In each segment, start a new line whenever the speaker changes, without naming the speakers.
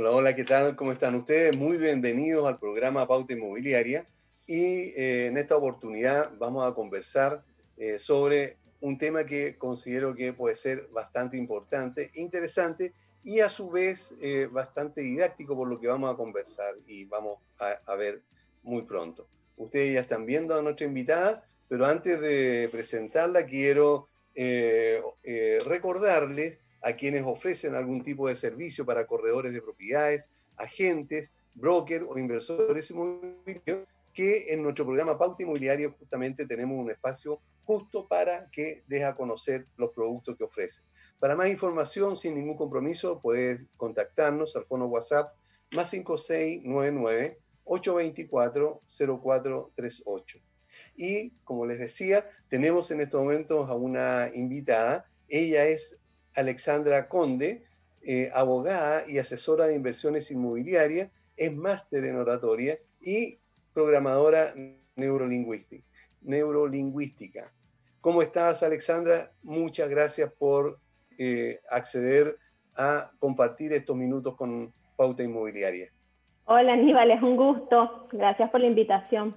Hola, hola, ¿qué tal? ¿Cómo están ustedes? Muy bienvenidos al programa Pauta Inmobiliaria y eh, en esta oportunidad vamos a conversar eh, sobre un tema que considero que puede ser bastante importante, interesante y a su vez eh, bastante didáctico por lo que vamos a conversar y vamos a, ver muy pronto. Ustedes ya están viendo a nuestra invitada, pero antes de presentarla quiero recordarles a quienes ofrecen algún tipo de servicio para corredores de propiedades, agentes, brokers o inversores inmobiliarios, que en nuestro programa Pauta Inmobiliario justamente tenemos un espacio justo para que deje a conocer los productos que ofrecen. Para más información, sin ningún compromiso, puedes contactarnos al fono WhatsApp más 5699 824 0438. Y como les decía, tenemos en estos momentos a una invitada. Ella es Alexandra Conde, eh, abogada y asesora de inversiones inmobiliarias, es máster en oratoria y programadora neurolingüística. neurolingüística. ¿Cómo estás, Alexandra? Muchas gracias por eh, acceder a compartir estos minutos con Pauta Inmobiliaria.
Hola, Aníbal, es un gusto. Gracias por la invitación.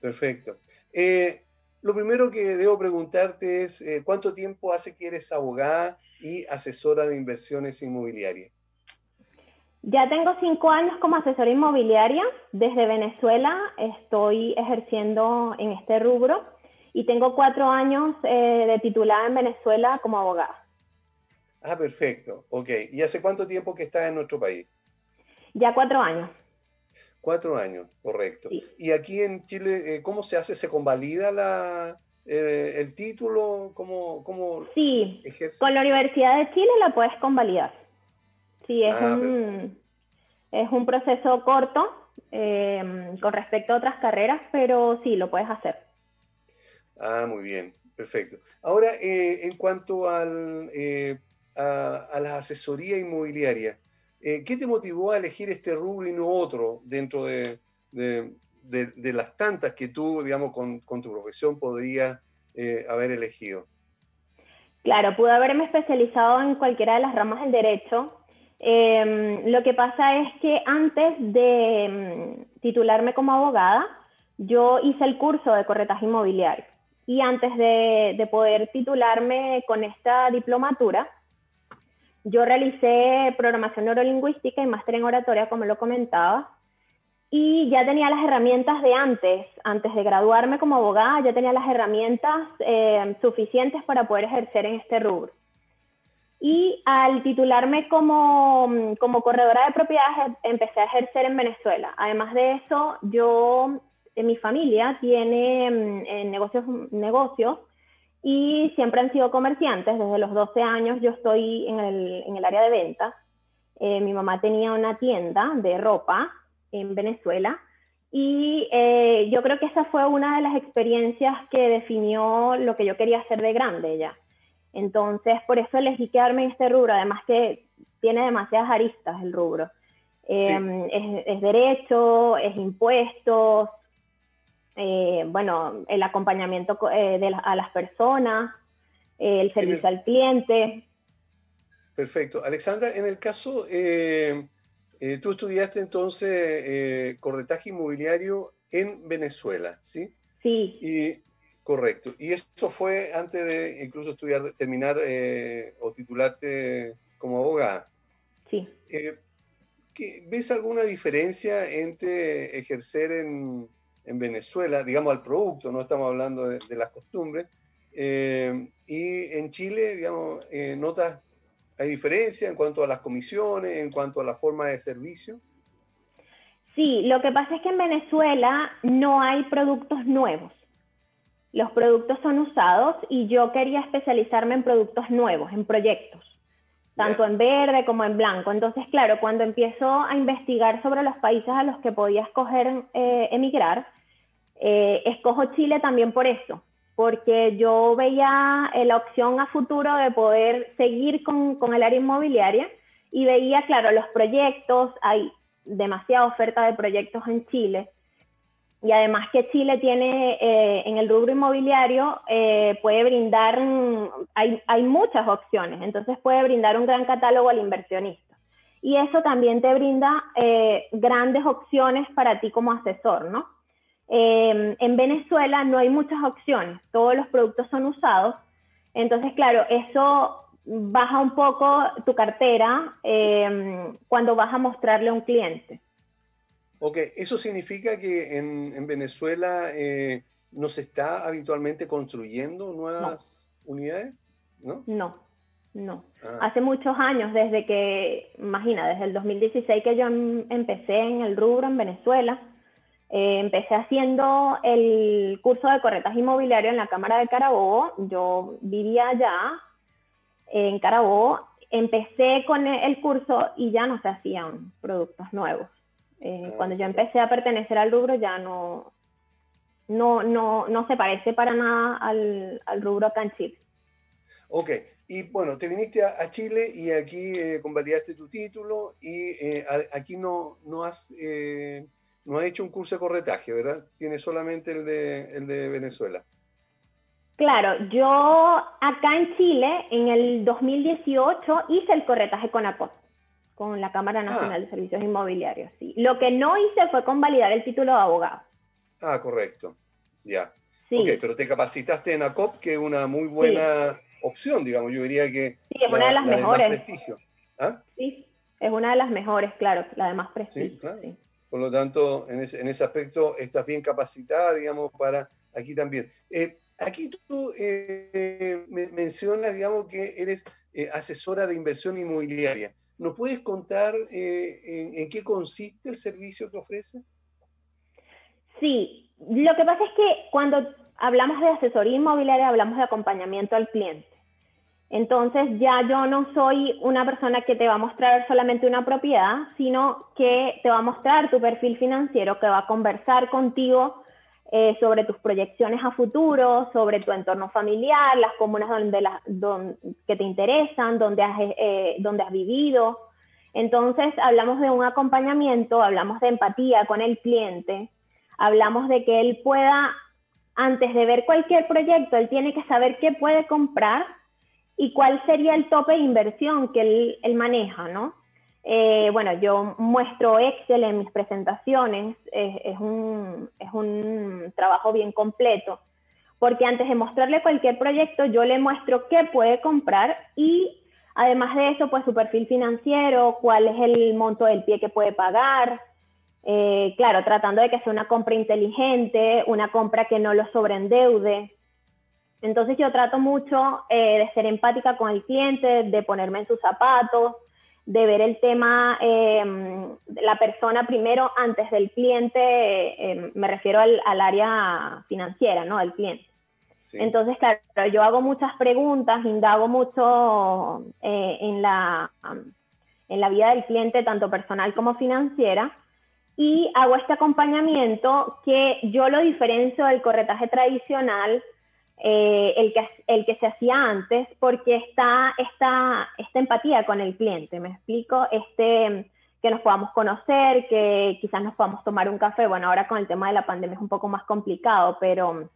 Perfecto. Eh, lo primero que debo preguntarte es, eh, ¿cuánto tiempo hace que eres abogada y asesora de inversiones inmobiliarias?
Ya tengo cinco años como asesora inmobiliaria. Desde Venezuela estoy ejerciendo en este rubro y tengo cuatro años eh, de titulada en Venezuela como abogada.
Ah, perfecto. Ok. ¿Y hace cuánto tiempo que estás en nuestro país?
Ya cuatro años.
Cuatro años, correcto. Y aquí en Chile, eh, ¿cómo se hace? ¿Se convalida la, eh, el título? ¿Cómo, cómo
sí, con la Universidad de Chile la puedes convalidar. Sí, es, ah, un, es un proceso corto em, con respecto a otras carreras, pero sí, lo puedes hacer.
Ah, muy bien, perfecto. Ahora, eh, en cuanto al, a, a la asesoría inmobiliaria, eh, ¿Qué te motivó a elegir este rubro y no otro dentro de, las tantas que tú, digamos, con, tu profesión podrías eh, haber elegido?
Claro, pude haberme especializado en cualquiera de las ramas del derecho. Em, lo que pasa es que antes de em, titularme como abogada, yo hice el curso de corretaje inmobiliario. Y antes de poder titularme con esta diplomatura, yo realicé programación neurolingüística y máster en oratoria, como lo comentaba, y ya tenía las herramientas de antes, antes de graduarme como abogada, ya tenía las herramientas eh, suficientes para poder ejercer en este rubro. Y al titularme como, como corredora de propiedades, empecé a ejercer en Venezuela. Además de eso, yo, en mi familia tiene mm, negocios, negocios y siempre han sido comerciantes. Desde los 12 años yo estoy en el, en el área de ventas. Eh, mi mamá tenía una tienda de ropa en Venezuela y eh, yo creo que esa fue una de las experiencias que definió lo que yo quería hacer de grande ya. Entonces, por eso elegí quedarme en este rubro, además que tiene demasiadas aristas el rubro. Eh, es, es, derecho, es impuestos, eh, bueno, el acompañamiento eh, a las personas, eh, el servicio al cliente.
Perfecto. Alexandra, en el caso, tú estudiaste entonces corretaje inmobiliario en Venezuela, ¿sí?
Sí.
Y, correcto. Y eso fue antes de incluso estudiar, terminar o titularte como abogada.
Sí.
¿Ves alguna diferencia entre ejercer en, en Venezuela, digamos al producto, no estamos hablando de, las costumbres, eh, y en Chile, digamos, eh, ¿notas, hay diferencia en cuanto a las comisiones, en cuanto a la forma de servicio?
Sí, lo que pasa es que en Venezuela no hay productos nuevos. Los productos son usados y yo quería especializarme en productos nuevos, en proyectos, tanto en verde como en blanco. Entonces, claro, cuando empiezo a investigar sobre los países a los que podía escoger eh, emigrar, eh, escojo Chile también por eso, porque yo veía eh, la opción a futuro de poder seguir con, el área inmobiliaria y veía, claro, los proyectos, hay demasiada oferta de proyectos en Chile. Y además que Chile tiene eh, en el rubro inmobiliario, puede brindar, hay, hay muchas opciones, entonces puede brindar un gran catálogo al inversionista. y eso también te brinda grandes opciones para ti como asesor, ¿no? Em, en Venezuela no hay muchas opciones, todos los productos son usados, entonces claro, eso baja un poco tu cartera em, cuando vas a mostrarle a un cliente.
Ok, eso significa que en, Venezuela eh, no se está habitualmente construyendo nuevas unidades, ¿no?
No, no. Ah. Hace muchos años, desde que, imagina, desde el 2016 que yo em, empecé en el rubro en Venezuela, eh, empecé haciendo el curso de corretas inmobiliario en la Cámara de Carabobo. Yo vivía allá, en Carabobo. Empecé con el curso y ya no se hacían productos nuevos. Eh, ah, cuando yo empecé a pertenecer al rubro ya no, no, no, no se parece para nada al, al rubro acá en Chile.
Ok, y bueno, te viniste a, Chile y aquí eh, convalidaste tu título y eh, aquí no, no, has, eh, no has hecho un curso de corretaje, ¿verdad? Tienes solamente el de, el de Venezuela.
Claro, yo acá en Chile, en el 2018, hice el corretaje con ACOS, con la Cámara ah. Nacional de Servicios Inmobiliarios. Sí. Lo que no hice fue convalidar el título de abogado.
Ah, correcto. Ya. Sí. Ok, pero te capacitaste en ACOP, que es una muy buena opción, digamos. Yo diría que.
Sí, es una de las mejores. De prestigio. ¿Ah? Sí, es una de las mejores, claro, la de más prestigio. Sí, claro.
Por lo tanto, en ese, en ese, aspecto estás bien capacitada, digamos, para aquí también. Eh, aquí tú eh, mencionas, digamos, que eres eh, asesora de inversión inmobiliaria. ¿Nos puedes contar en, en, qué consiste el servicio que ofrece?
Sí, lo que pasa es que cuando hablamos de asesoría inmobiliaria, hablamos de acompañamiento al cliente. Entonces ya yo no soy una persona que te va a mostrar solamente una propiedad, sino que te va a mostrar tu perfil financiero, que va a conversar contigo eh, sobre tus proyecciones a futuro, sobre tu entorno familiar, las comunas donde, que te interesan, donde has, eh, donde has vivido. Entonces hablamos de un acompañamiento, hablamos de empatía con el cliente, hablamos de que él pueda, antes de ver cualquier proyecto, él tiene que saber qué puede comprar y cuál sería el tope de inversión que él, maneja, ¿no? Eh, bueno, yo muestro Excel en mis presentaciones, es, un, es un trabajo bien completo, porque antes de mostrarle cualquier proyecto, yo le muestro qué puede comprar y además de eso, pues su perfil financiero, cuál es el monto del pie que puede pagar, eh, claro, tratando de que sea una compra inteligente, una compra que no lo sobreendeude, entonces yo trato mucho eh, de ser empática con el cliente, de ponerme en sus zapatos, de ver el tema, em, la persona primero antes del cliente, em, me refiero al, área financiera, ¿no? Del cliente. Entonces, claro, yo hago muchas preguntas, indago mucho eh, en, la, en la vida del cliente, tanto personal como financiera, y hago este acompañamiento que yo lo diferencio del corretaje tradicional eh, el, que, el que se hacía antes, porque está esta, esta empatía con el cliente, me explico, este, que nos podamos conocer, que quizás nos podamos tomar un café, bueno, ahora con el tema de la pandemia es un poco más complicado, pero,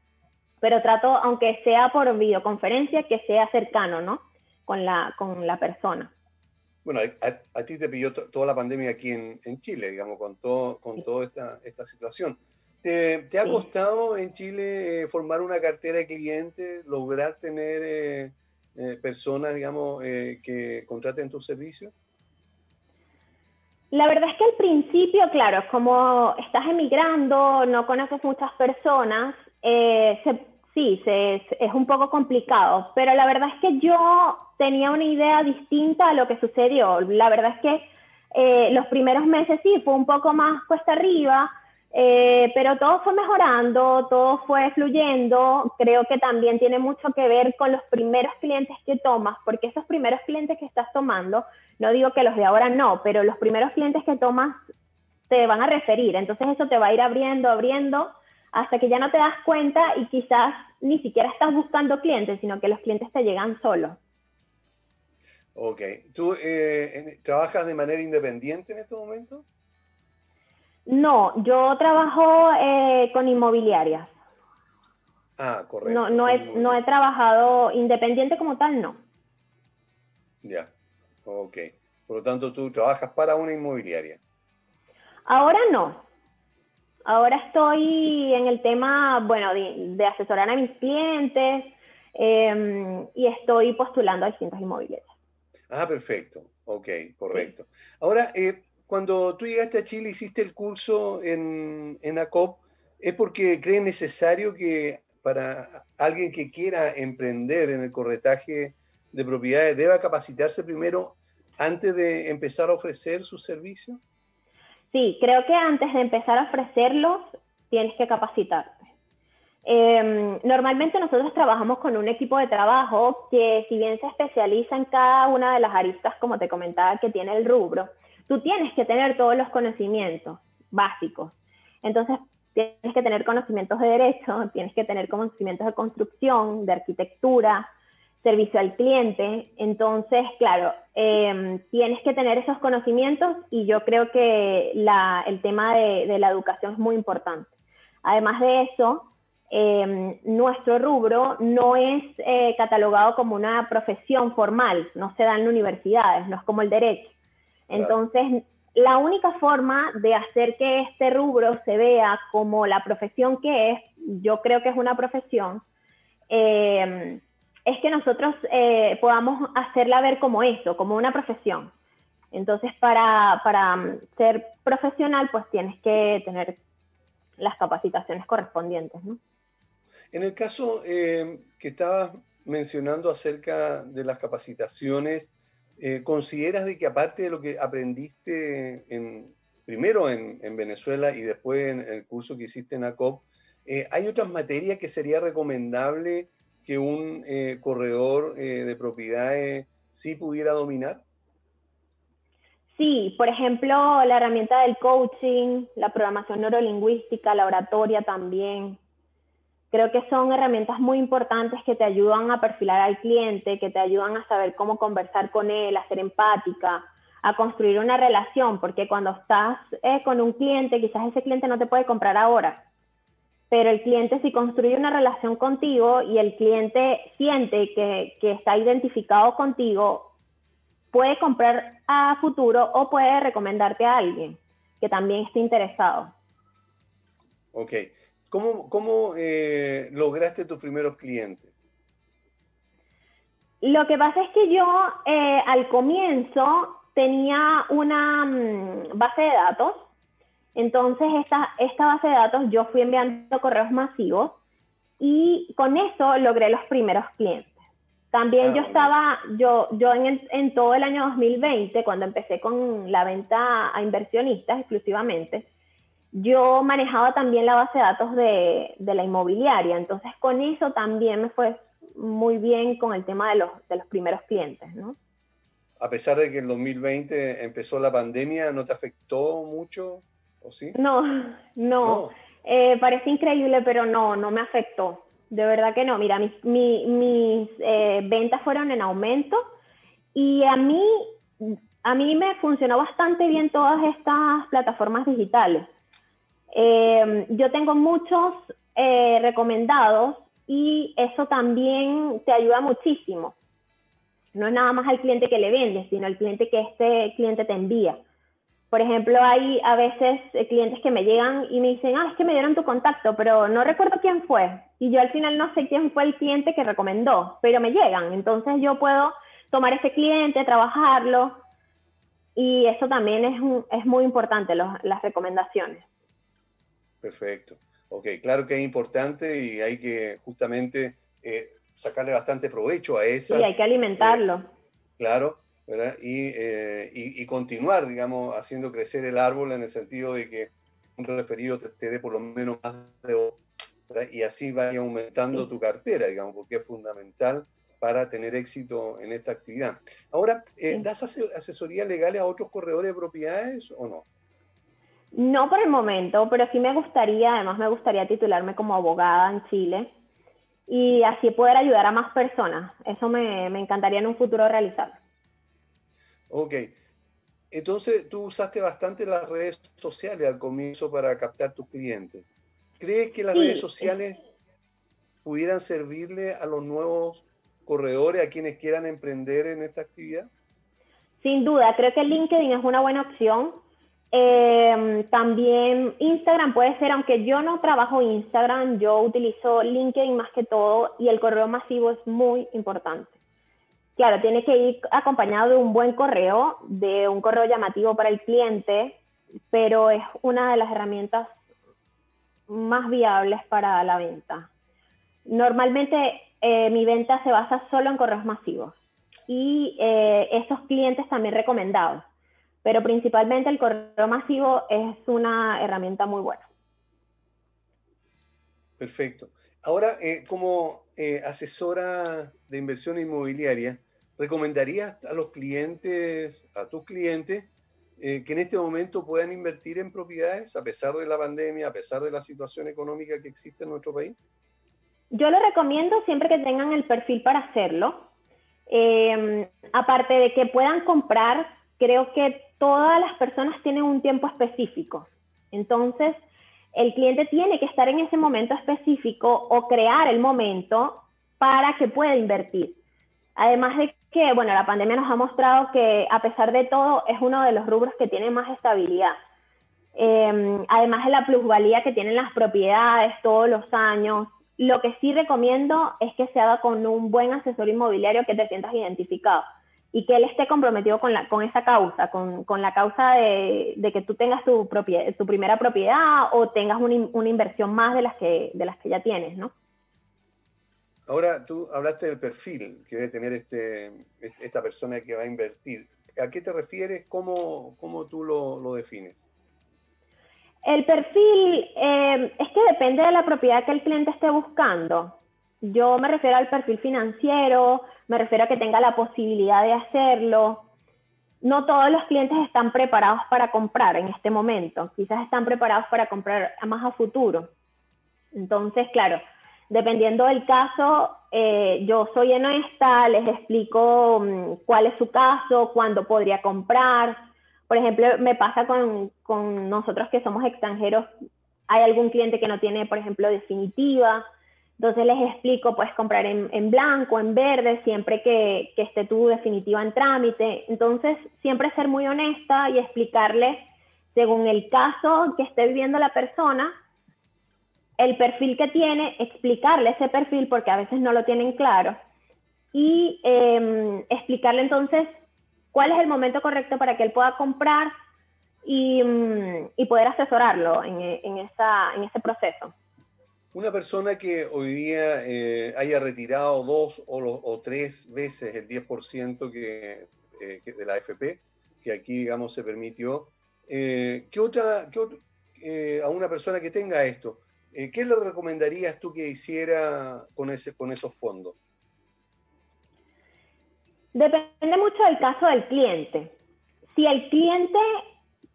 pero trato, aunque sea por videoconferencia, que sea cercano, ¿no? Con la, con la persona.
Bueno, a, ti te pilló toda la pandemia aquí en, en, Chile, digamos, con, todo, con toda esta, esta situación. ¿Te, ha costado en Chile eh, formar una cartera de clientes, lograr tener eh, eh, personas, digamos, que contraten tus servicios?
La verdad es que al principio, claro, como estás emigrando, no conoces muchas personas, sí, es un poco complicado, pero la verdad es que yo tenía una idea distinta a lo que sucedió. La verdad es que los primeros meses sí, fue un poco más cuesta arriba, eh, pero todo fue mejorando, todo fue fluyendo. Creo que también tiene mucho que ver con los primeros clientes que tomas, porque esos primeros clientes que estás tomando, no digo que los de ahora no, pero los primeros clientes que tomas te van a referir. Entonces eso te va a ir abriendo, abriendo, hasta que ya no te das cuenta y quizás ni siquiera estás buscando clientes, sino que los clientes te llegan solos.
Ok. ¿Tú eh, trabajas de manera independiente en este momento?
No, yo trabajo eh, con inmobiliarias.
Ah, correcto.
No, no, he, no he trabajado independiente como tal, no.
Ya, ok, Por lo tanto, tú trabajas para una inmobiliaria.
Ahora no. Ahora estoy en el tema, bueno, de, asesorar a mis clientes em, y estoy postulando a distintas inmobiliarias.
Ah, perfecto. Ok, correcto. Ahora, eh, cuando tú llegaste a Chile, hiciste el curso en, en ACOP, ¿es porque crees necesario que para alguien que quiera emprender en el corretaje de propiedades deba capacitarse primero antes de empezar a ofrecer sus servicios?
Sí, creo que antes de empezar a ofrecerlos tienes que capacitarte. Em, normalmente nosotros trabajamos con un equipo de trabajo que si bien se especializa en cada una de las aristas, como te comentaba, que tiene el rubro, tú tienes que tener todos los conocimientos básicos. Entonces, tienes que tener conocimientos de derecho, tienes que tener conocimientos de construcción, de arquitectura, servicio al cliente. Entonces, claro, em, tienes que tener esos conocimientos y yo creo que el tema de, la educación es muy importante. Además de eso, em, nuestro rubro no es eh, catalogado como una profesión formal, no se da en universidades, no es como el derecho. Entonces, la única forma de hacer que este rubro se vea como la profesión que es, yo creo que es una profesión, em, es que nosotros eh, podamos hacerla ver como eso, como una profesión. Entonces, para, para, ser profesional, pues tienes que tener las capacitaciones correspondientes. ¿no?
En el caso eh, que estabas mencionando acerca de las capacitaciones, eh, ¿consideras de que aparte de lo que aprendiste en, primero en, en, Venezuela y después en el curso que hiciste en ACOP, hay otras materias que sería recomendable que un eh, corredor eh, de propiedades sí pudiera dominar?
Sí, por ejemplo, la herramienta del coaching, la programación neurolingüística, la oratoria también. Creo que son herramientas muy importantes que te ayudan a perfilar al cliente, que te ayudan a saber cómo conversar con él, a ser empática, a construir una relación, porque cuando estás eh, con un cliente, quizás ese cliente no te puede comprar ahora, pero el cliente si construye una relación contigo y el cliente siente que, está identificado contigo, puede comprar a futuro o puede recomendarte a alguien que también esté interesado.
Ok. ¿Cómo, cómo eh, lograste tus primeros clientes?
Lo que pasa es que yo eh, al comienzo tenía una mm, base de datos entonces, esta, esta base de datos yo fui enviando correos masivos y con eso logré los primeros clientes. También ah, yo estaba, yo, yo en, en, todo el año 2020, cuando empecé con la venta a inversionistas exclusivamente, yo manejaba también la base de datos de, de, la inmobiliaria. Entonces, con eso también me fue muy bien con el tema de los, de los primeros clientes, ¿no?
A pesar de que en 2020 empezó la pandemia, ¿no te afectó mucho?
No, no. Eh, parece increíble, pero no, no me afectó. De verdad que no. Mira, mis, mis eh, ventas fueron en aumento y a mí, a mí me funcionó bastante bien todas estas plataformas digitales. Eh, yo tengo muchos recomendados y eso también te ayuda muchísimo. No es nada más al cliente que le vendes, sino al cliente que este cliente te envía. Por ejemplo, hay a veces eh, clientes que me llegan y me dicen, ah, es que me dieron tu contacto, pero no recuerdo quién fue. Y yo al final no sé quién fue el cliente que recomendó, pero me llegan. Entonces yo puedo tomar ese cliente, trabajarlo. Y eso también es, es muy importante, las recomendaciones.
Perfecto. Ok, claro que es importante y hay que justamente eh, sacarle bastante provecho a eso.
Sí, hay que alimentarlo. Eh,
claro, eh, y, y, continuar, digamos, haciendo crecer el árbol en el sentido de que un referido te, dé por lo menos más de y así vaya aumentando tu cartera, digamos, porque es fundamental para tener éxito en esta actividad. Ahora, ¿das asesoría legal a otros corredores de propiedades o no?
No por el momento, pero sí me gustaría, además me gustaría titularme como abogada en Chile y así poder ayudar a más personas. Eso me, me encantaría en un futuro realizar.
Ok. Entonces, tú usaste bastante las redes sociales al comienzo para captar tus clientes. ¿Crees que las redes sociales pudieran servirle a los nuevos corredores, a quienes quieran emprender en esta actividad?
Sin duda, creo que LinkedIn es una buena opción. Em, también Instagram puede ser, aunque yo no trabajo Instagram, yo utilizo LinkedIn más que todo y el correo masivo es muy importante. Claro, tiene que ir acompañado de un buen correo, de un correo llamativo para el cliente, pero es una de las herramientas más viables para la venta. Normalmente eh, mi venta se basa solo en correos masivos y eh, esos clientes también recomendados, pero principalmente el correo masivo es una herramienta muy buena.
Perfecto. Ahora, eh, como asesora de inversión inmobiliaria, ¿recomendarías a los clientes, a tus clientes, que en este momento puedan invertir en propiedades a pesar de la pandemia, a pesar de la situación económica que existe en nuestro país?
Yo lo recomiendo siempre que tengan el perfil para hacerlo. Em, aparte de que puedan comprar, creo que todas las personas tienen un tiempo específico. Entonces, el cliente tiene que estar en ese momento específico o crear el momento para que pueda invertir. Además de que, bueno, la pandemia nos ha mostrado que a pesar de todo es uno de los rubros que tiene más estabilidad. Em, además de la plusvalía que tienen las propiedades todos los años, lo que sí recomiendo es que se haga con un buen asesor inmobiliario que te sientas identificado y que él esté comprometido con, la, con esa causa, con, con la causa de, de, que tú tengas tu, propiedad, tu primera propiedad o tengas una, una, inversión más de las, que, de las que ya tienes, ¿no?
Ahora, tú hablaste del perfil que debe tener este, esta persona que va a invertir. ¿A qué te refieres? ¿Cómo, cómo tú lo, lo defines?
El perfil eh, es que depende de la propiedad que el cliente esté buscando. Yo me refiero al perfil financiero, me refiero a que tenga la posibilidad de hacerlo. No todos los clientes están preparados para comprar en este momento, quizás están preparados para comprar más a futuro. Entonces, claro, dependiendo del caso, eh, yo soy honesta, les explico mm, cuál es su caso, cuándo podría comprar, por ejemplo, me pasa con, con nosotros que somos extranjeros, hay algún cliente que no tiene, por ejemplo, definitiva, entonces les explico, puedes comprar en, blanco, en verde, siempre que, esté tu definitiva en trámite. Entonces, siempre ser muy honesta y explicarle, según el caso que esté viviendo la persona, el perfil que tiene, explicarle ese perfil, porque a veces no lo tienen claro, y eh, explicarle entonces cuál es el momento correcto para que él pueda comprar y, mm, poder asesorarlo en ese proceso.
Una persona que hoy día eh, haya retirado dos o, tres veces el 10% que, eh, que, de la AFP, que aquí, digamos, se permitió, eh, ¿qué otra, qué, a una persona que tenga esto, ¿qué le recomendarías tú que hiciera con, ese, con esos fondos?
Depende mucho del caso del cliente. Si el cliente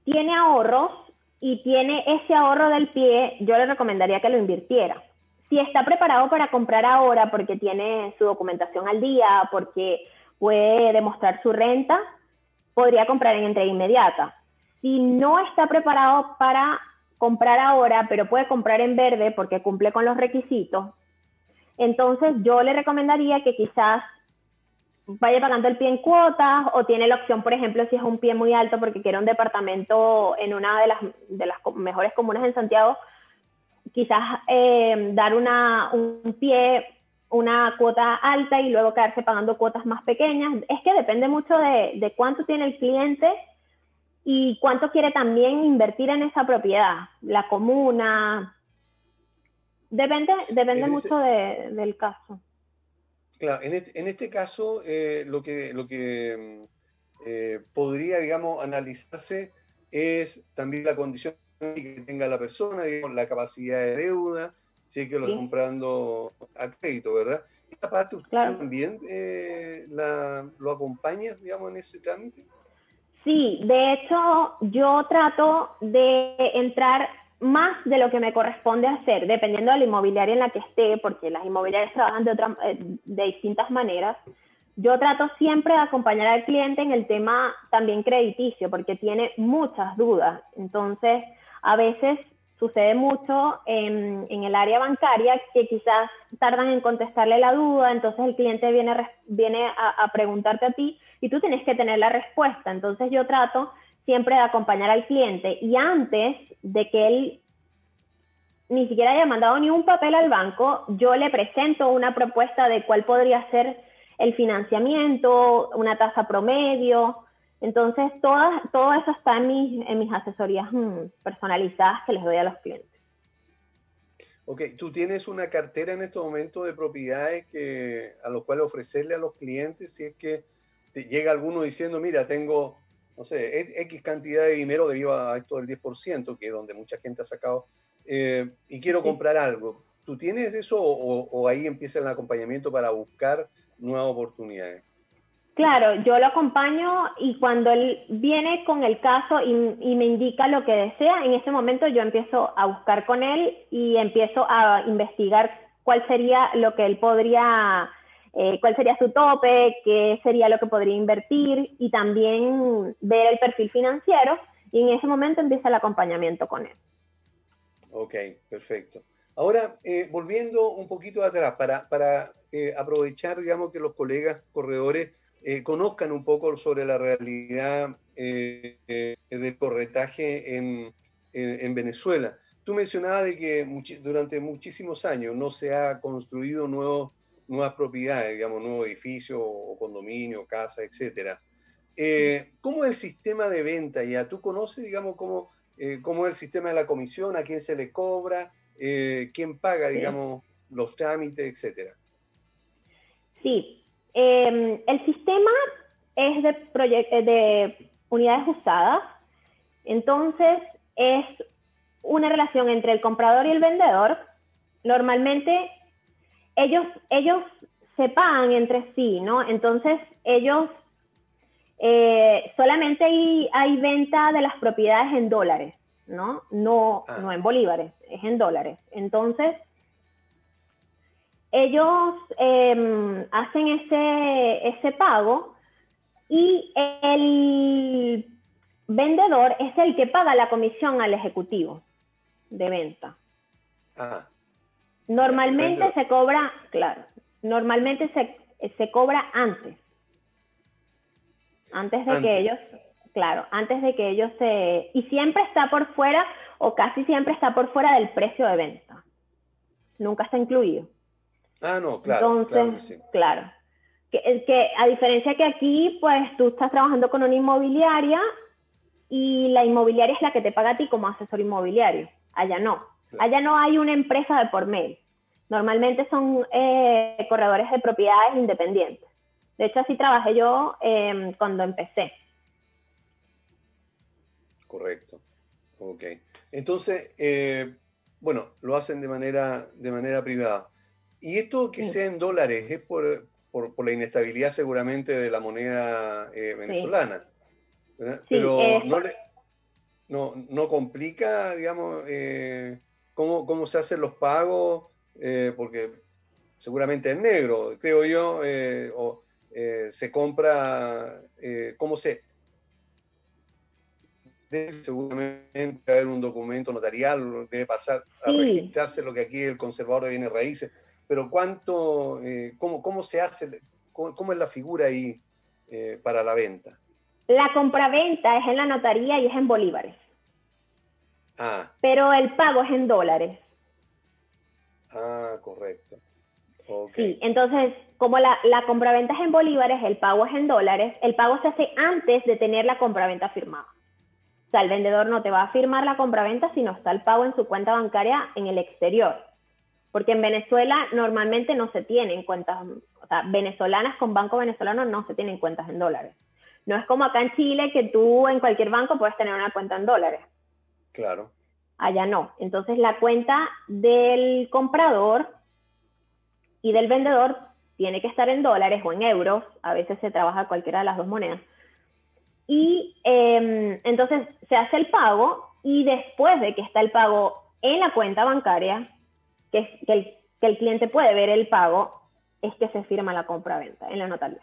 tiene ahorros y tiene ese ahorro del pie, yo le recomendaría que lo invirtiera. Si está preparado para comprar ahora porque tiene su documentación al día, porque puede demostrar su renta, podría comprar en entrega inmediata. Si no está preparado para comprar ahora, pero puede comprar en verde porque cumple con los requisitos, entonces yo le recomendaría que quizás vaya pagando el pie en cuotas o tiene la opción, por ejemplo, si es un pie muy alto porque quiere un departamento en una de las, de las mejores comunas en Santiago, quizás eh, dar una, un pie, una cuota alta y luego quedarse pagando cuotas más pequeñas. Es que depende mucho de, de cuánto tiene el cliente y cuánto quiere también invertir en esa propiedad, la comuna. Depende, depende mucho de, del caso.
Claro, en este, en este caso, eh, lo que, lo que mm, eh, podría, digamos, analizarse es también la condición que tenga la persona, la capacidad de deuda, si es que lo está comprando a crédito, ¿verdad? Esta parte usted también eh, la, lo acompaña, digamos, en ese trámite.
Sí, de hecho, yo trato de entrar más de lo que me corresponde hacer, dependiendo de la inmobiliaria en la que esté, porque las inmobiliarias trabajan de, otra, eh, de distintas maneras. Yo trato siempre de acompañar al cliente en el tema también crediticio, porque tiene muchas dudas. Entonces, a veces sucede mucho en, en, el área bancaria que quizás tardan en contestarle la duda, entonces el cliente viene, viene a, a, preguntarte a ti y tú tienes que tener la respuesta. Entonces yo trato siempre de acompañar al cliente y antes de que él ni siquiera haya mandado ni un papel al banco, yo le presento una propuesta de cuál podría ser el financiamiento, una tasa promedio. Entonces, todo eso está en mis, en mis asesorías mm, personalizadas que les doy a los clientes.
Ok, tú tienes una cartera en este momento de propiedades que, a los cuales ofrecerle a los clientes si es que te llega alguno diciendo, mira, tengo, no sé, X cantidad de dinero debido a esto del 10%, que es donde mucha gente ha sacado, eh, y quiero comprar algo. ¿Tú tienes eso o ahí empieza el acompañamiento para buscar nuevas oportunidades?
Claro, yo lo acompaño y cuando él viene con el caso y, me indica lo que desea, en ese momento yo empiezo a buscar con él y empiezo a investigar cuál sería lo que él podría, eh, cuál sería su tope, qué sería lo que podría invertir y también ver el perfil financiero y en ese momento empieza el acompañamiento con él.
Ok, perfecto. Ahora, eh, volviendo un poquito atrás, para, para eh, aprovechar, digamos, que los colegas corredores eh, conozcan un poco sobre la realidad eh, del corretaje en, Venezuela. Tú mencionabas de que durante muchísimos años no se ha construido nuevos, nuevas propiedades, digamos, nuevos edificios o condominios, casas, etc. ¿Cómo es el sistema de venta ya? ¿Tú conoces, digamos, cómo, cómo es el sistema de la comisión, a quién se le cobra, quién paga, digamos, los trámites, etcétera?
Sí, Em, el sistema es de, eh, de unidades usadas, entonces es una relación entre el comprador y el vendedor. Normalmente ellos, ellos se pagan entre sí, ¿no? Entonces ellos eh, solamente hay, hay, venta de las propiedades en dólares, ¿no? No, ah. no en bolívares, es en dólares. Entonces, ellos em, hacen ese, ese pago y el vendedor es el que paga la comisión al ejecutivo de venta. Ah. Normalmente se cobra, claro, normalmente se, se cobra antes. Antes de que ellos, claro, antes de que ellos se... Y siempre está por fuera, o casi siempre está por fuera del precio de venta. Nunca está incluido.
Ah, no, claro.
Entonces, claro. Que, que, a diferencia que aquí, pues tú estás trabajando con una inmobiliaria y la inmobiliaria es la que te paga a ti como asesor inmobiliario. Allá no. Allá no hay una empresa de por medio. Normalmente son eh, corredores de propiedades independientes. De hecho, así trabajé yo em, cuando empecé.
Correcto. Ok. Entonces, eh, bueno, lo hacen de manera, de manera privada. Y esto que sea en dólares es por, la inestabilidad seguramente de la moneda eh, venezolana. Pero no, le, no, complica, digamos, eh, cómo, se hacen los pagos, eh, porque seguramente en negro, creo yo, o se compra, ¿cómo se...? Debe seguramente haber un documento notarial, debe pasar a registrarse lo que aquí el conservador de bienes raíces pero cuánto, eh, cómo, cómo, se hace, cómo, es la figura ahí eh, para la venta.
La compraventa es en la notaría y es en bolívares.
Ah.
Pero el pago es en dólares.
Ah, correcto.
Sí, entonces, como la, la compraventa es en bolívares, el pago es en dólares, el pago se hace antes de tener la compraventa firmada. O sea, el vendedor no te va a firmar la compraventa si no está el pago en su cuenta bancaria en el exterior porque en Venezuela normalmente no se tienen cuentas, o sea, venezolanas con banco venezolano no se tienen cuentas en dólares. No es como acá en Chile que tú en cualquier banco puedes tener una cuenta en dólares.
Claro.
Allá no. Entonces la cuenta del comprador y del vendedor tiene que estar en dólares o en euros. A veces se trabaja cualquiera de las dos monedas. Y em, entonces se hace el pago y después de que está el pago en la cuenta bancaria, que, el, cliente puede ver el pago, es que se firma la compra-venta en la notaría.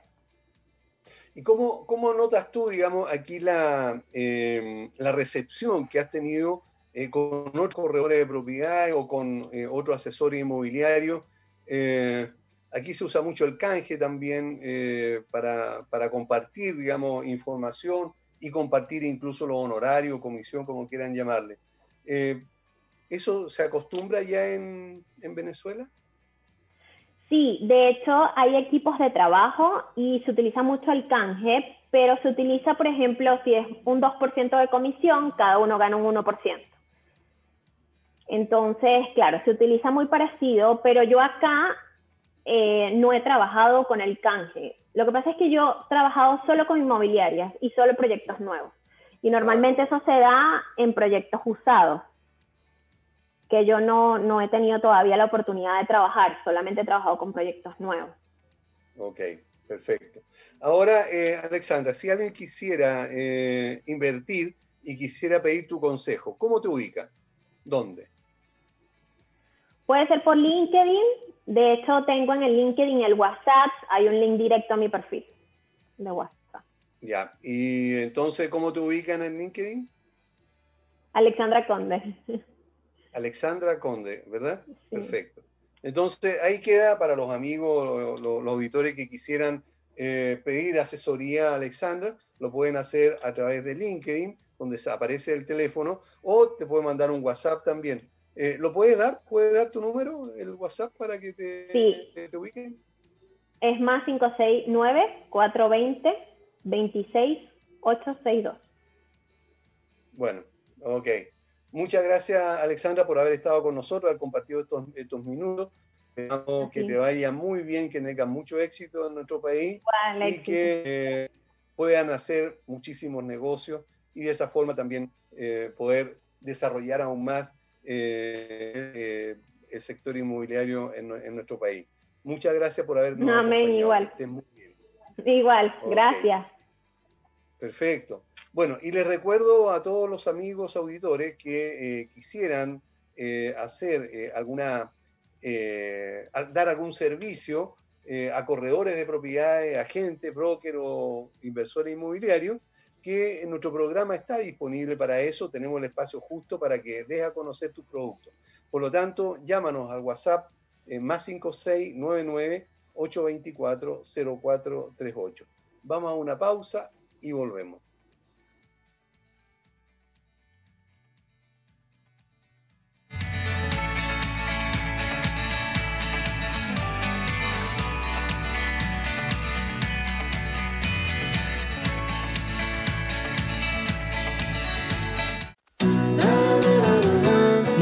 ¿Y cómo, cómo, notas tú, digamos, aquí la, em, la recepción que has tenido eh, con otros corredores de propiedad o con eh, otros asesores inmobiliarios? Eh, Aquí se usa mucho el canje también eh, para, para, compartir, digamos, información y compartir incluso los honorarios, comisión, como quieran llamarle. ¿Eso se acostumbra ya en Venezuela?
Sí, de hecho hay equipos de trabajo y se utiliza mucho el canje, pero se utiliza, por ejemplo, si es un 2% de comisión, cada uno gana un 1%. Entonces, claro, se utiliza muy parecido, pero yo acá eh, no he trabajado con el canje. Lo que pasa es que yo he trabajado solo con inmobiliarias y solo proyectos nuevos. Y normalmente eso se da en proyectos usados, que yo no, no he tenido todavía la oportunidad de trabajar, solamente he trabajado con proyectos nuevos.
Ok, perfecto. Ahora, eh, Alexandra, si alguien quisiera eh, invertir y quisiera pedir tu consejo, ¿cómo te ubica? ¿Dónde?
Puede ser por LinkedIn de hecho, tengo en el LinkedIn el WhatsApp, hay un link directo a mi perfil de WhatsApp.
Ya, y entonces, ¿cómo te ubican en LinkedIn?
Alexandra Conde.
Alexandra Conde, ¿verdad? Perfecto. Entonces, ahí queda para los amigos, los, auditores que quisieran eh, pedir asesoría a Alexandra, lo pueden hacer a través de LinkedIn, donde aparece el teléfono, o te puede mandar un WhatsApp también. Eh, ¿Lo puedes dar? ¿Puedes dar tu número, el WhatsApp, para que te, te, ubiquen?
Es más 569-420-26862.
Bueno, ok. Muchas gracias, Alexandra, por haber estado con nosotros, haber compartido estos, estos minutos. Esperamos que te vaya muy bien, que tengas mucho éxito en nuestro país y que eh, puedan hacer muchísimos negocios y de esa forma también eh, poder desarrollar aún más eh, eh, el sector inmobiliario en, nuestro país. Muchas gracias por habernos
no, amén, igual. Igual, gracias.
Perfecto. Bueno, y les recuerdo a todos los amigos auditores que eh, quisieran hacer alguna, dar algún servicio a corredores de propiedades, agentes, broker o inversores inmobiliarios, que nuestro programa está disponible para eso, tenemos el espacio justo para que deje a conocer tu producto. Por lo tanto, llámanos al WhatsApp más 5699 824 0438. Vamos a una pausa y volvemos.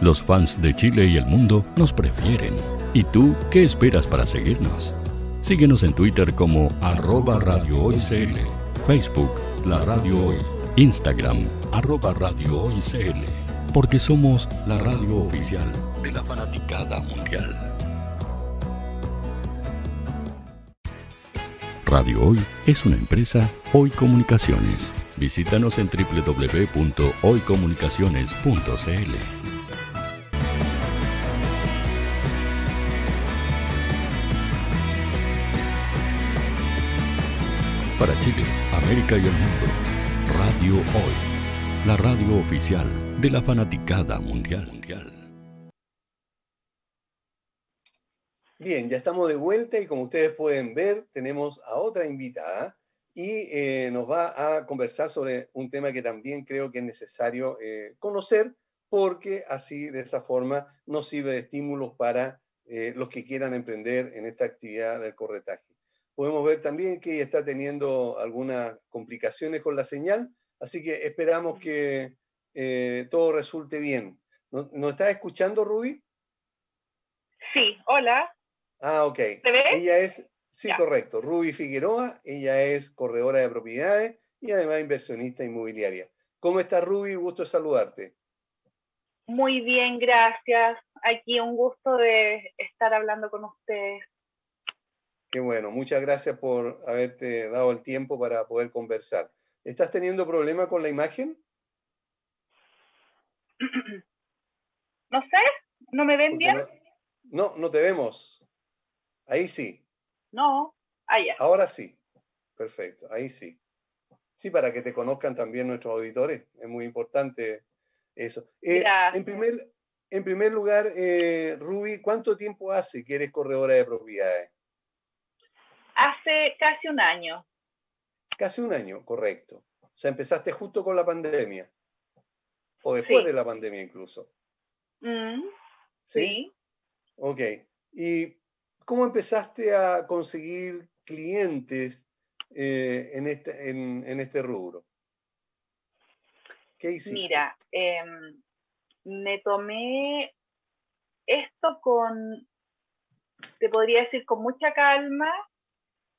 Los fans de Chile y el mundo nos prefieren. ¿Y tú qué esperas para seguirnos? Síguenos en Twitter como arroba Radio Hoy CL, Facebook La Radio Hoy, Instagram arroba Radio Hoy CL, porque somos la radio oficial de la fanaticada mundial. Radio Hoy es una empresa Hoy Comunicaciones. Visítanos en www.hoycomunicaciones.cl. para Chile, América y el mundo. Radio Hoy, la radio oficial de la fanaticada mundial.
Bien, ya estamos de vuelta y como ustedes pueden ver, tenemos a otra invitada y eh, nos va a conversar sobre un tema que también creo que es necesario eh, conocer porque así, de esa forma, nos sirve de estímulos para eh, los que quieran emprender en esta actividad del corretaje podemos ver también que está teniendo algunas complicaciones con la señal, así que esperamos que eh, todo resulte bien. ¿Nos, está escuchando, Ruby?
Sí, hola.
Ah, ok.
¿Te ves?
Ella es, sí, correcto, Ruby Figueroa, ella es corredora de propiedades y además inversionista inmobiliaria. ¿Cómo estás, Ruby? Gusto saludarte.
Muy bien, gracias. Aquí un gusto de estar hablando con ustedes.
Qué bueno, muchas gracias por haberte dado el tiempo para poder conversar. ¿Estás teniendo problema con la imagen?
No sé, ¿no me ven bien?
No, no te vemos. Ahí sí.
No, allá.
Ahora sí. Perfecto, ahí sí. Sí, para que te conozcan también nuestros auditores. Es muy importante eso. Eh, en, primer, en primer lugar, eh, Ruby, ¿cuánto tiempo hace que eres corredora de propiedades?
Hace casi un año.
Casi un año, correcto. O sea, empezaste justo con la pandemia. O después de la pandemia incluso.
Mm, ¿Sí?
Ok. ¿Y cómo empezaste a conseguir clientes eh, en, este, en, este rubro? ¿Qué hiciste?
Mira, em, me tomé esto con, te podría decir, con mucha calma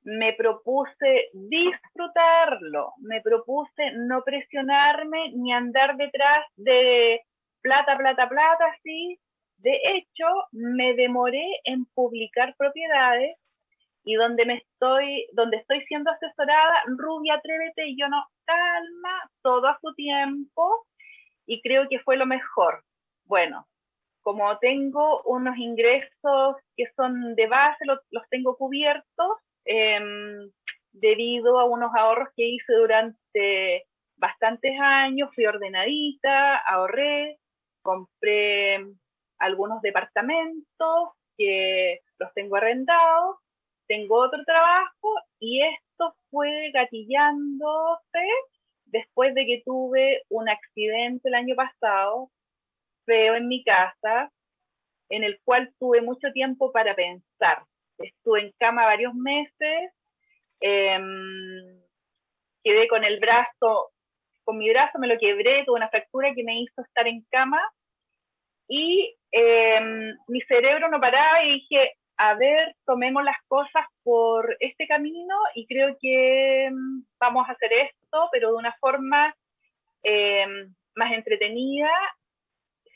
me propuse disfrutarlo, me propuse no presionarme ni andar detrás de plata, plata, plata, así. De hecho, me demoré en publicar propiedades y donde me estoy, donde estoy siendo asesorada, Rubia, atrévete, y yo no, calma, todo a su tiempo, y creo que fue lo mejor. Bueno, como tengo unos ingresos que son de base, los, los tengo cubiertos, Em, debido a unos ahorros que hice durante bastantes años, fui ordenadita, ahorré, compré algunos departamentos que los tengo arrendados, tengo otro trabajo y esto fue gatillándose después de que tuve un accidente el año pasado, feo en mi casa, en el cual tuve mucho tiempo para pensar estuve en cama varios meses, em, quedé con el brazo, con mi brazo me lo quebré, tuve una fractura que me hizo estar en cama y em, mi cerebro no paraba y dije, a ver, tomemos las cosas por este camino y creo que em, vamos a hacer esto, pero de una forma más entretenida,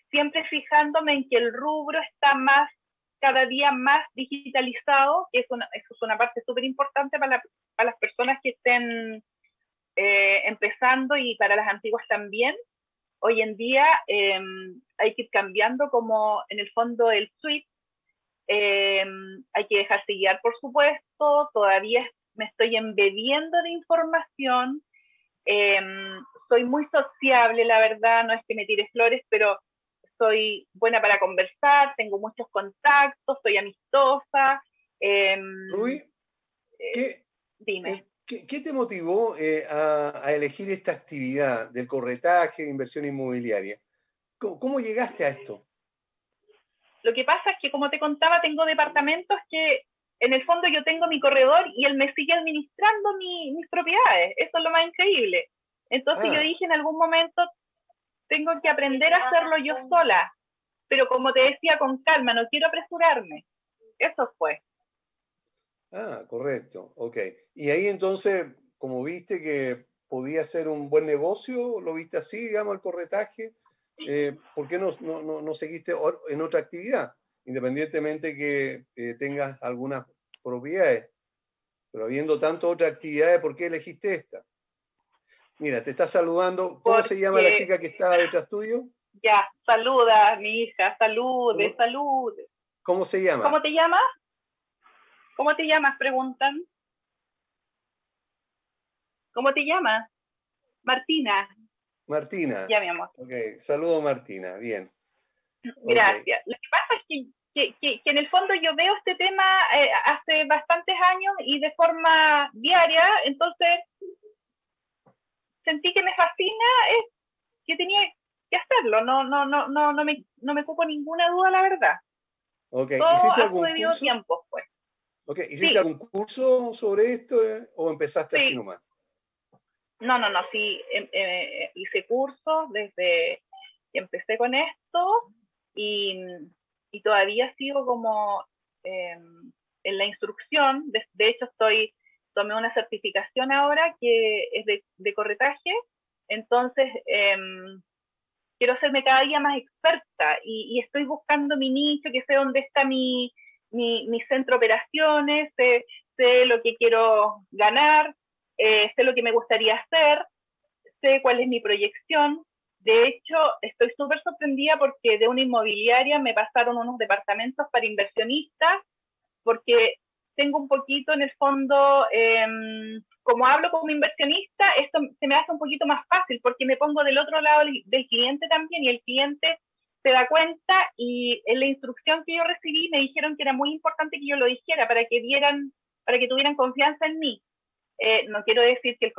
siempre fijándome en que el rubro está más cada día más digitalizado, que es una, es una parte súper importante para, para, las personas que estén eh, empezando y para las antiguas también. Hoy en día em, hay que ir cambiando como en el fondo el suite, em, hay que dejarse guiar, por supuesto, todavía me estoy embebiendo de información, em, soy muy sociable, la verdad, no es que me tire flores, pero soy buena para conversar, tengo muchos contactos, soy amistosa. Eh,
¿qué, dime. ¿qué, ¿qué, te motivó eh, a, a, elegir esta actividad del corretaje de inversión inmobiliaria? ¿Cómo, ¿Cómo, llegaste a esto?
Lo que pasa es que, como te contaba, tengo departamentos que en el fondo yo tengo mi corredor y él me sigue administrando mi, mis propiedades. Eso es lo más increíble. Entonces yo ah. dije en algún momento, tengo que aprender a hacerlo yo sola, pero como te decía, con calma, no quiero apresurarme. Eso fue.
Ah, correcto, ok. Y ahí entonces, como viste que podía ser un buen negocio, lo viste así, digamos, el corretaje, eh, ¿por qué no, no, no, seguiste en otra actividad? Independientemente que tengas algunas propiedades. Pero habiendo tantas otras actividades, ¿por qué elegiste esta? Mira, te está saludando. ¿Cómo se llama la chica que está detrás tuyo?
Ya, saluda, mi hija, salude, salude.
¿Cómo se llama?
¿Cómo te llamas? ¿Cómo te llamas? Preguntan. ¿Cómo te llamas? Martina.
Martina.
Ya, mi amor.
Ok, saludo Martina, bien.
Gracias. Lo que pasa es que, que, en el fondo yo veo este tema eh, hace bastantes años y de forma diaria, entonces sentí que me fascina es que tenía que hacerlo, no, no, no, no, no me, no me cupo ninguna duda, la verdad.
Okay.
Todo ¿Hiciste algún curso? tiempo, pues.
Okay. ¿Hiciste algún curso sobre esto eh, o empezaste así nomás?
No, no, no, sí, em, eh, hice cursos desde que empecé con esto y, y todavía sigo como em, en la instrucción, de, hecho estoy, tomé una certificación ahora que es de, corretaje, entonces em, quiero hacerme cada día más experta y, estoy buscando mi nicho, que sé dónde está mi, mi, centro de operaciones, sé, sé, lo que quiero ganar, eh, sé lo que me gustaría hacer, sé cuál es mi proyección. De hecho, estoy súper sorprendida porque de una inmobiliaria me pasaron unos departamentos para inversionistas, porque tengo un poquito en el fondo, em, como hablo como inversionista, esto se me hace un poquito más fácil porque me pongo del otro lado del, cliente también y el cliente se da cuenta y en la instrucción que yo recibí me dijeron que era muy importante que yo lo dijera para que dieran, para que tuvieran confianza en mí. Eh, no quiero decir que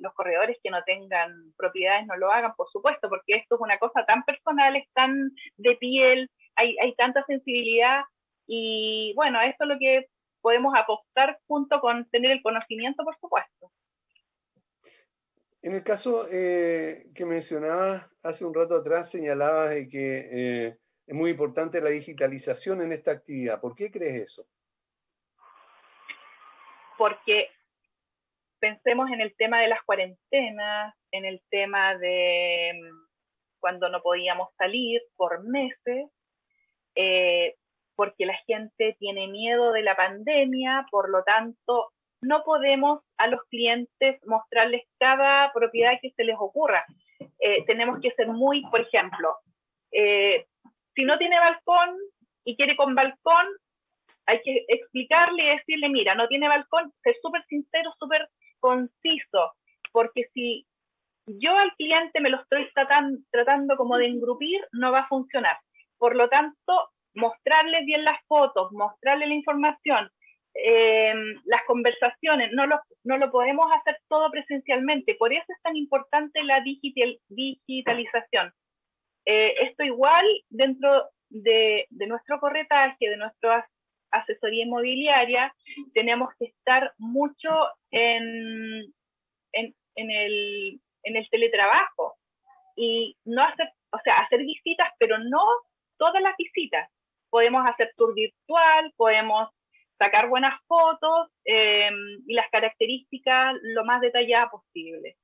los corredores que no tengan propiedades no lo hagan, por supuesto, porque esto es una cosa tan personal, es tan de piel, hay, hay tanta sensibilidad y bueno, esto es lo que podemos apostar junto con tener el conocimiento, por supuesto.
En el caso eh, que mencionabas hace un rato atrás, señalabas de que eh, es muy importante la digitalización en esta actividad. ¿Por qué crees eso?
Porque pensemos en el tema de las cuarentenas, en el tema de mm, cuando no podíamos salir por meses, eh, porque la gente tiene miedo de la pandemia, por lo tanto, no podemos a los clientes mostrarles cada propiedad que se les ocurra. Eh, tenemos que ser muy, por ejemplo, eh, si no tiene balcón y quiere con balcón, hay que explicarle y decirle, mira, no tiene balcón, ser súper sincero, súper conciso, porque si yo al cliente me lo estoy tratando, tratando como de engrupir, no va a funcionar. Por lo tanto, mostrarles bien las fotos, mostrarle la información, em, las conversaciones, no lo, no lo podemos hacer todo presencialmente. Por eso es tan importante la digital, digitalización. Eh, esto igual dentro de, de, nuestro corretaje, de nuestra asesoría inmobiliaria, tenemos que estar mucho en, en, en, el, en el teletrabajo y no hacer, o sea, hacer visitas, pero no todas las visitas podemos hacer tour virtual, podemos sacar buenas fotos em, y las características lo más detalladas posible.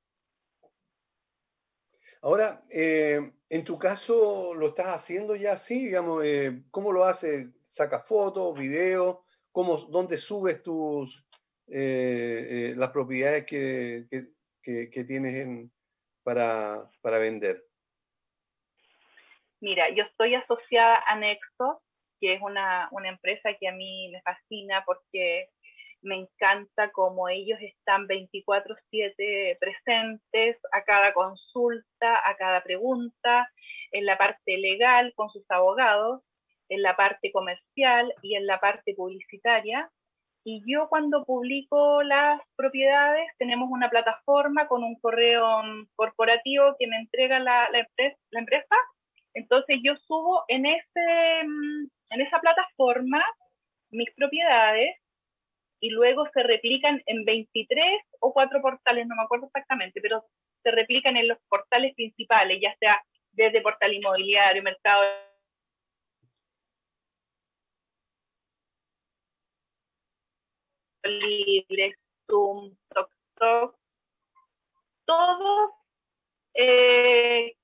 Ahora, eh, en tu caso, ¿lo estás haciendo ya así? Digamos, eh, ¿Cómo lo haces? ¿Sacas fotos, videos? ¿Cómo, ¿Dónde subes tus, eh, las propiedades que, que, tienes para, para, vender?
Mira, yo estoy asociada a Nexo, que es una, una empresa que a mí me fascina porque me encanta cómo ellos están 24/7 presentes a cada consulta, a cada pregunta, en la parte legal con sus abogados, en la parte comercial y en la parte publicitaria. Y yo cuando publico las propiedades tenemos una plataforma con un correo corporativo que me entrega la, la, empresa, la empresa. Entonces yo subo en ese, en esa plataforma mis propiedades y luego se replican en 23 o 4 portales, no me acuerdo exactamente, pero se replican en los portales principales, ya sea desde portal inmobiliario, mercado libre, Zoom, TokTok, todos eh,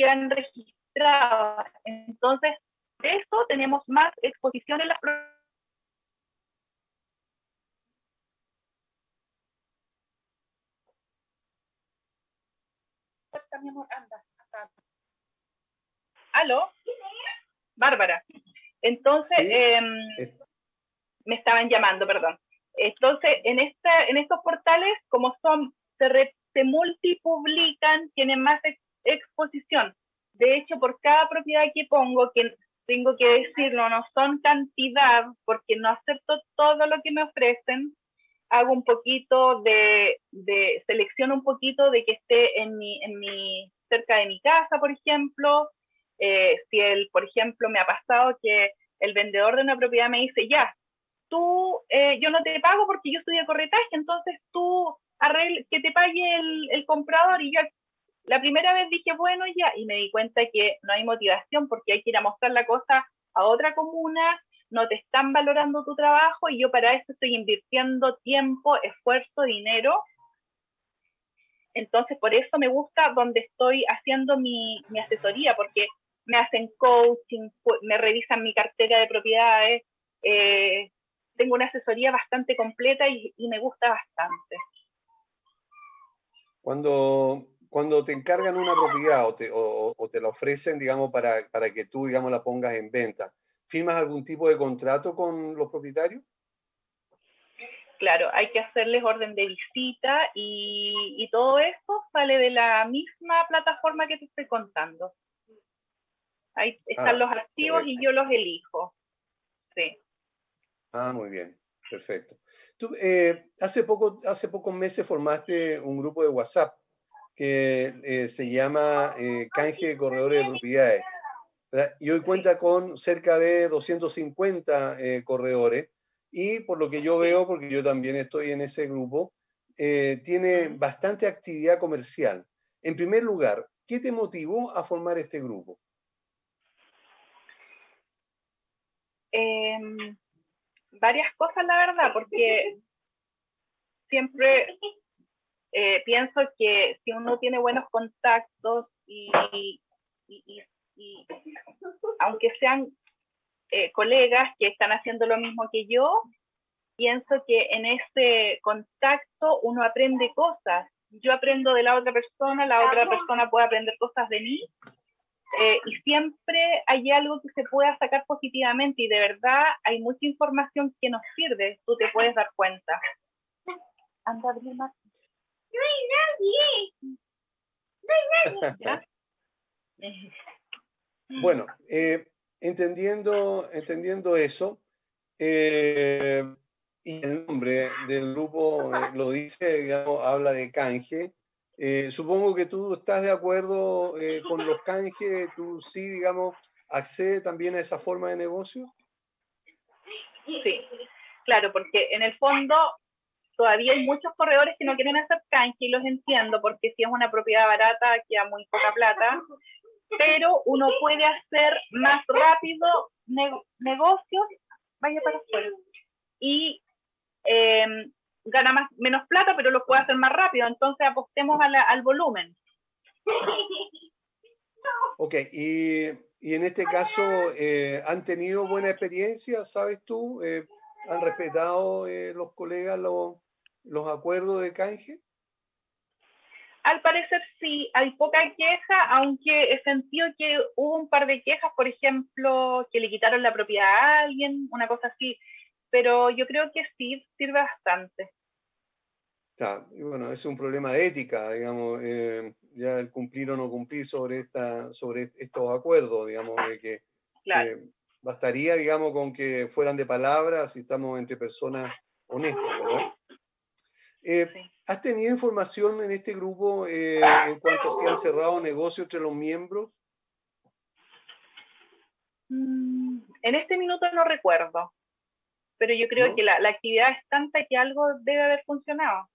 quedan registrados. Entonces, de eso tenemos más exposición en las ¿Aló? Bárbara. Entonces, em, me estaban llamando, perdón. Entonces, en, esta, en estos portales, como son, se, se multipublican, tienen más exposición. Cada propiedad que pongo, que tengo que decirlo, no son cantidad, porque no acepto todo lo que me ofrecen, hago un poquito de, de selecciono un poquito de que esté en mi, en mi, cerca de mi casa, por ejemplo. Eh, si él, por ejemplo, me ha pasado que el vendedor de una propiedad me dice, ya, tú, eh, yo no te pago porque yo de corretaje, entonces tú arregle, que te pague el, el comprador y yo la primera vez dije, bueno, ya, y me di cuenta que no hay motivación porque hay que ir a mostrar la cosa a otra comuna, no te están valorando tu trabajo y yo para eso estoy invirtiendo tiempo, esfuerzo, dinero. Entonces, por eso me gusta donde estoy haciendo mi, asesoría, porque me hacen coaching, me revisan mi cartera de propiedades, eh, tengo una asesoría bastante completa y me gusta bastante.
Cuando, cuando te encargan una propiedad o te, o, o te la ofrecen, digamos, para, para que tú, digamos, la pongas en venta, ¿firmas algún tipo de contrato con los propietarios?
Claro, hay que hacerles orden de visita y, y todo eso sale de la misma plataforma que te estoy contando. Ahí están ah, los correcto. y yo los elijo. Sí.
Ah, muy bien, perfecto. Tú, eh, hace, poco, hace pocos meses formaste un grupo de WhatsApp que eh, se llama eh, Canje de Corredores de Propiedades. Y hoy cuenta con cerca de 250 eh, corredores y por lo que yo veo, porque yo también estoy en ese grupo, eh, tiene bastante actividad comercial. En primer lugar, ¿qué te motivó a formar este grupo?
Eh, varias cosas, la verdad, porque siempre eh, pienso que si uno tiene buenos contactos y, y, y, y aunque sean eh, colegas que están haciendo lo mismo que yo, pienso que en ese contacto uno aprende cosas. Yo aprendo de la otra persona, la otra persona puede aprender cosas de mí eh, y siempre hay algo que se pueda sacar positivamente y de verdad hay mucha información que nos sirve, tú te puedes dar cuenta. Anda, más. No hay nadie.
No hay nadie. bueno, eh, entendiendo, entendiendo eso, eh, y el nombre del grupo eh, lo dice, digamos, habla de canje, supongo que tú estás de acuerdo con los canjes, tú sí, digamos, accedes también a esa forma de negocio.
Sí, claro, porque en el fondo todavía hay muchos corredores que no quieren hacer canje y los entiendo, porque si es una propiedad barata queda muy poca plata, pero uno puede hacer más rápido ne negocios, vaya para afuera, y eh, gana más, menos plata, pero lo puede hacer más rápido. Entonces apostemos al volumen.
Ok, y, y en este caso, eh, ¿han tenido buena experiencia, sabes tú? Eh, ¿Han respetado eh, los colegas los, los acuerdos de canje?
Al parecer sí, hay poca queja, aunque he sentido que hubo un par de quejas, por ejemplo, que le quitaron la propiedad a alguien, una cosa así pero yo creo que sí sirve bastante.
Claro, y bueno, es un problema de ética, digamos, eh, ya el cumplir o no cumplir sobre, esta, sobre estos acuerdos, digamos, de que claro. eh, bastaría, digamos, con que fueran de palabras si estamos entre personas honestas, ¿verdad? Eh, sí. ¿Has tenido información en este grupo eh, en cuanto a si han cerrado negocios entre los miembros?
Mm, en este minuto no recuerdo pero yo creo ¿no? que la, la, actividad es tanta que algo debe haber funcionado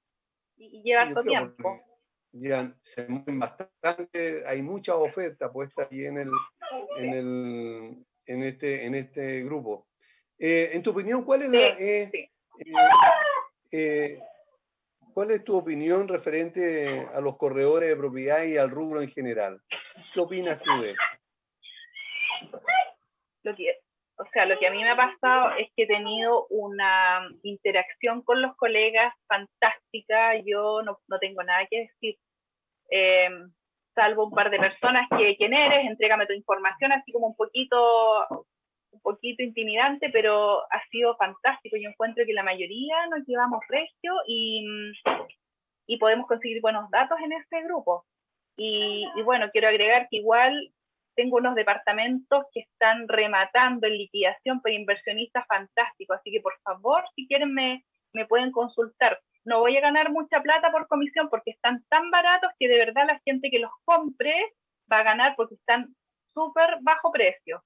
y, y lleva sí, tiempo.
Ya se mueven bastante, hay muchas ofertas puestas ahí en, el, en, el, en, este, en este grupo. Eh, en tu opinión, ¿cuál es, sí, la, eh, sí. eh, ¿cuál es tu opinión referente a los corredores de propiedad y al rubro en general? ¿Qué opinas tú de esto?
Lo que, o sea, lo que a mí me ha pasado es que he tenido una interacción con los colegas fantástica, yo no, no tengo nada que decir, eh, salvo un par de personas que, ¿quién eres? Entrégame tu información, así como un poquito, un poquito intimidante, pero ha sido fantástico. Yo encuentro que la mayoría nos llevamos regio y, y podemos conseguir buenos datos en este grupo. Y, bueno, quiero agregar que igual tengo unos departamentos que están rematando en liquidación para inversionistas fantásticos, así que por favor, si quieren me, me pueden consultar. No voy a ganar mucha plata por comisión porque están tan baratos que de verdad la gente que los compre va a ganar porque están súper bajo precio.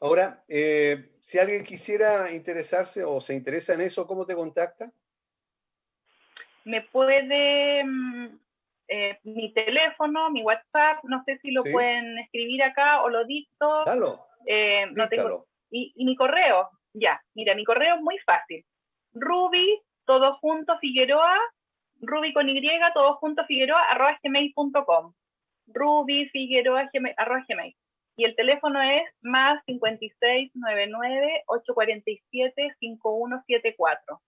Ahora, eh, si alguien quisiera interesarse o se interesa en eso, ¿cómo te contacta?
Me puede mm, eh, mi teléfono, mi WhatsApp, no sé si lo sí. pueden escribir acá o lo dicto.
Dalo,
Eh, no tengo, y, y, mi correo, ya, mira, mi correo es muy fácil. Ruby, todo junto, Figueroa, Ruby con Y, todo junto, Figueroa, arroba gmail.com. Ruby, Figueroa, arroba gmail. Y el teléfono es más 5699-847-5174.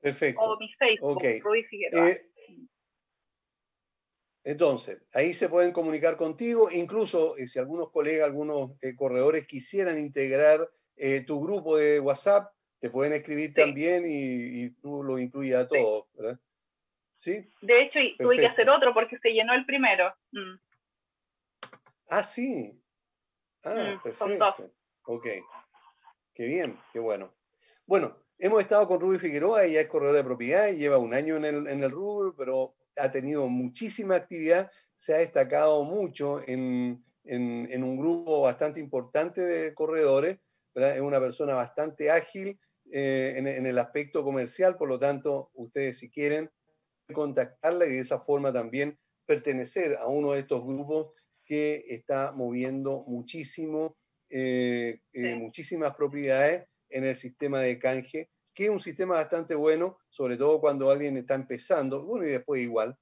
Perfecto.
O mi Facebook, Ruby Figueroa. Eh,
entonces, ahí se pueden comunicar contigo, incluso eh, si algunos colegas, algunos eh, corredores quisieran integrar tu grupo de WhatsApp, te pueden escribir también y, tú lo incluyes a todos, ¿verdad? ¿Sí?
De hecho, tuve que hacer otro porque se llenó el primero. Mm.
Ah, sí. Ah, mm, perfecto. Ok. Qué bien, qué bueno. Bueno, hemos estado con Ruby Figueroa, ella es corredora de propiedad lleva un año en el, en el rubro, pero ha tenido muchísima actividad, se ha destacado mucho en, en, un grupo bastante importante de corredores, es una persona bastante ágil eh, en, en, el aspecto comercial, por lo tanto, ustedes si quieren contactarla y de esa forma también pertenecer a uno de estos grupos que está moviendo muchísimo, eh, eh, muchísimas propiedades en el sistema de canje, que es un sistema bastante bueno, sobre todo cuando alguien está empezando, bueno, y después igual,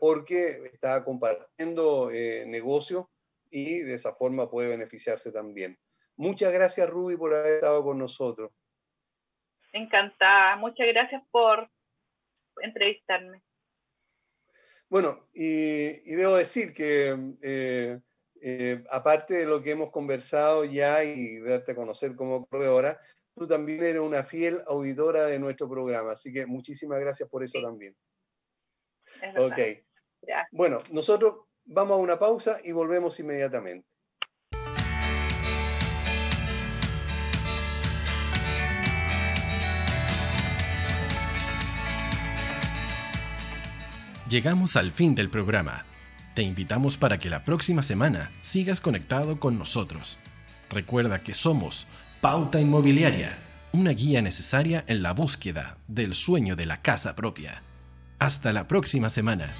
porque está compartiendo eh, negocios y de esa forma puede beneficiarse también. Muchas gracias, Ruby, por haber estado con nosotros.
Encantada. Muchas gracias por entrevistarme.
Bueno, y, debo decir que eh, eh, aparte de lo que hemos conversado ya y darte a conocer como corredora, tú también eres una fiel auditora de nuestro programa, así que muchísimas gracias por eso también. ok. Bueno, nosotros vamos a una pausa y volvemos inmediatamente.
Llegamos al fin del programa. Te invitamos para que la próxima semana sigas conectado con nosotros. Recuerda que somos Pauta Inmobiliaria, una guía necesaria en la búsqueda del sueño de la casa propia. Hasta la próxima semana.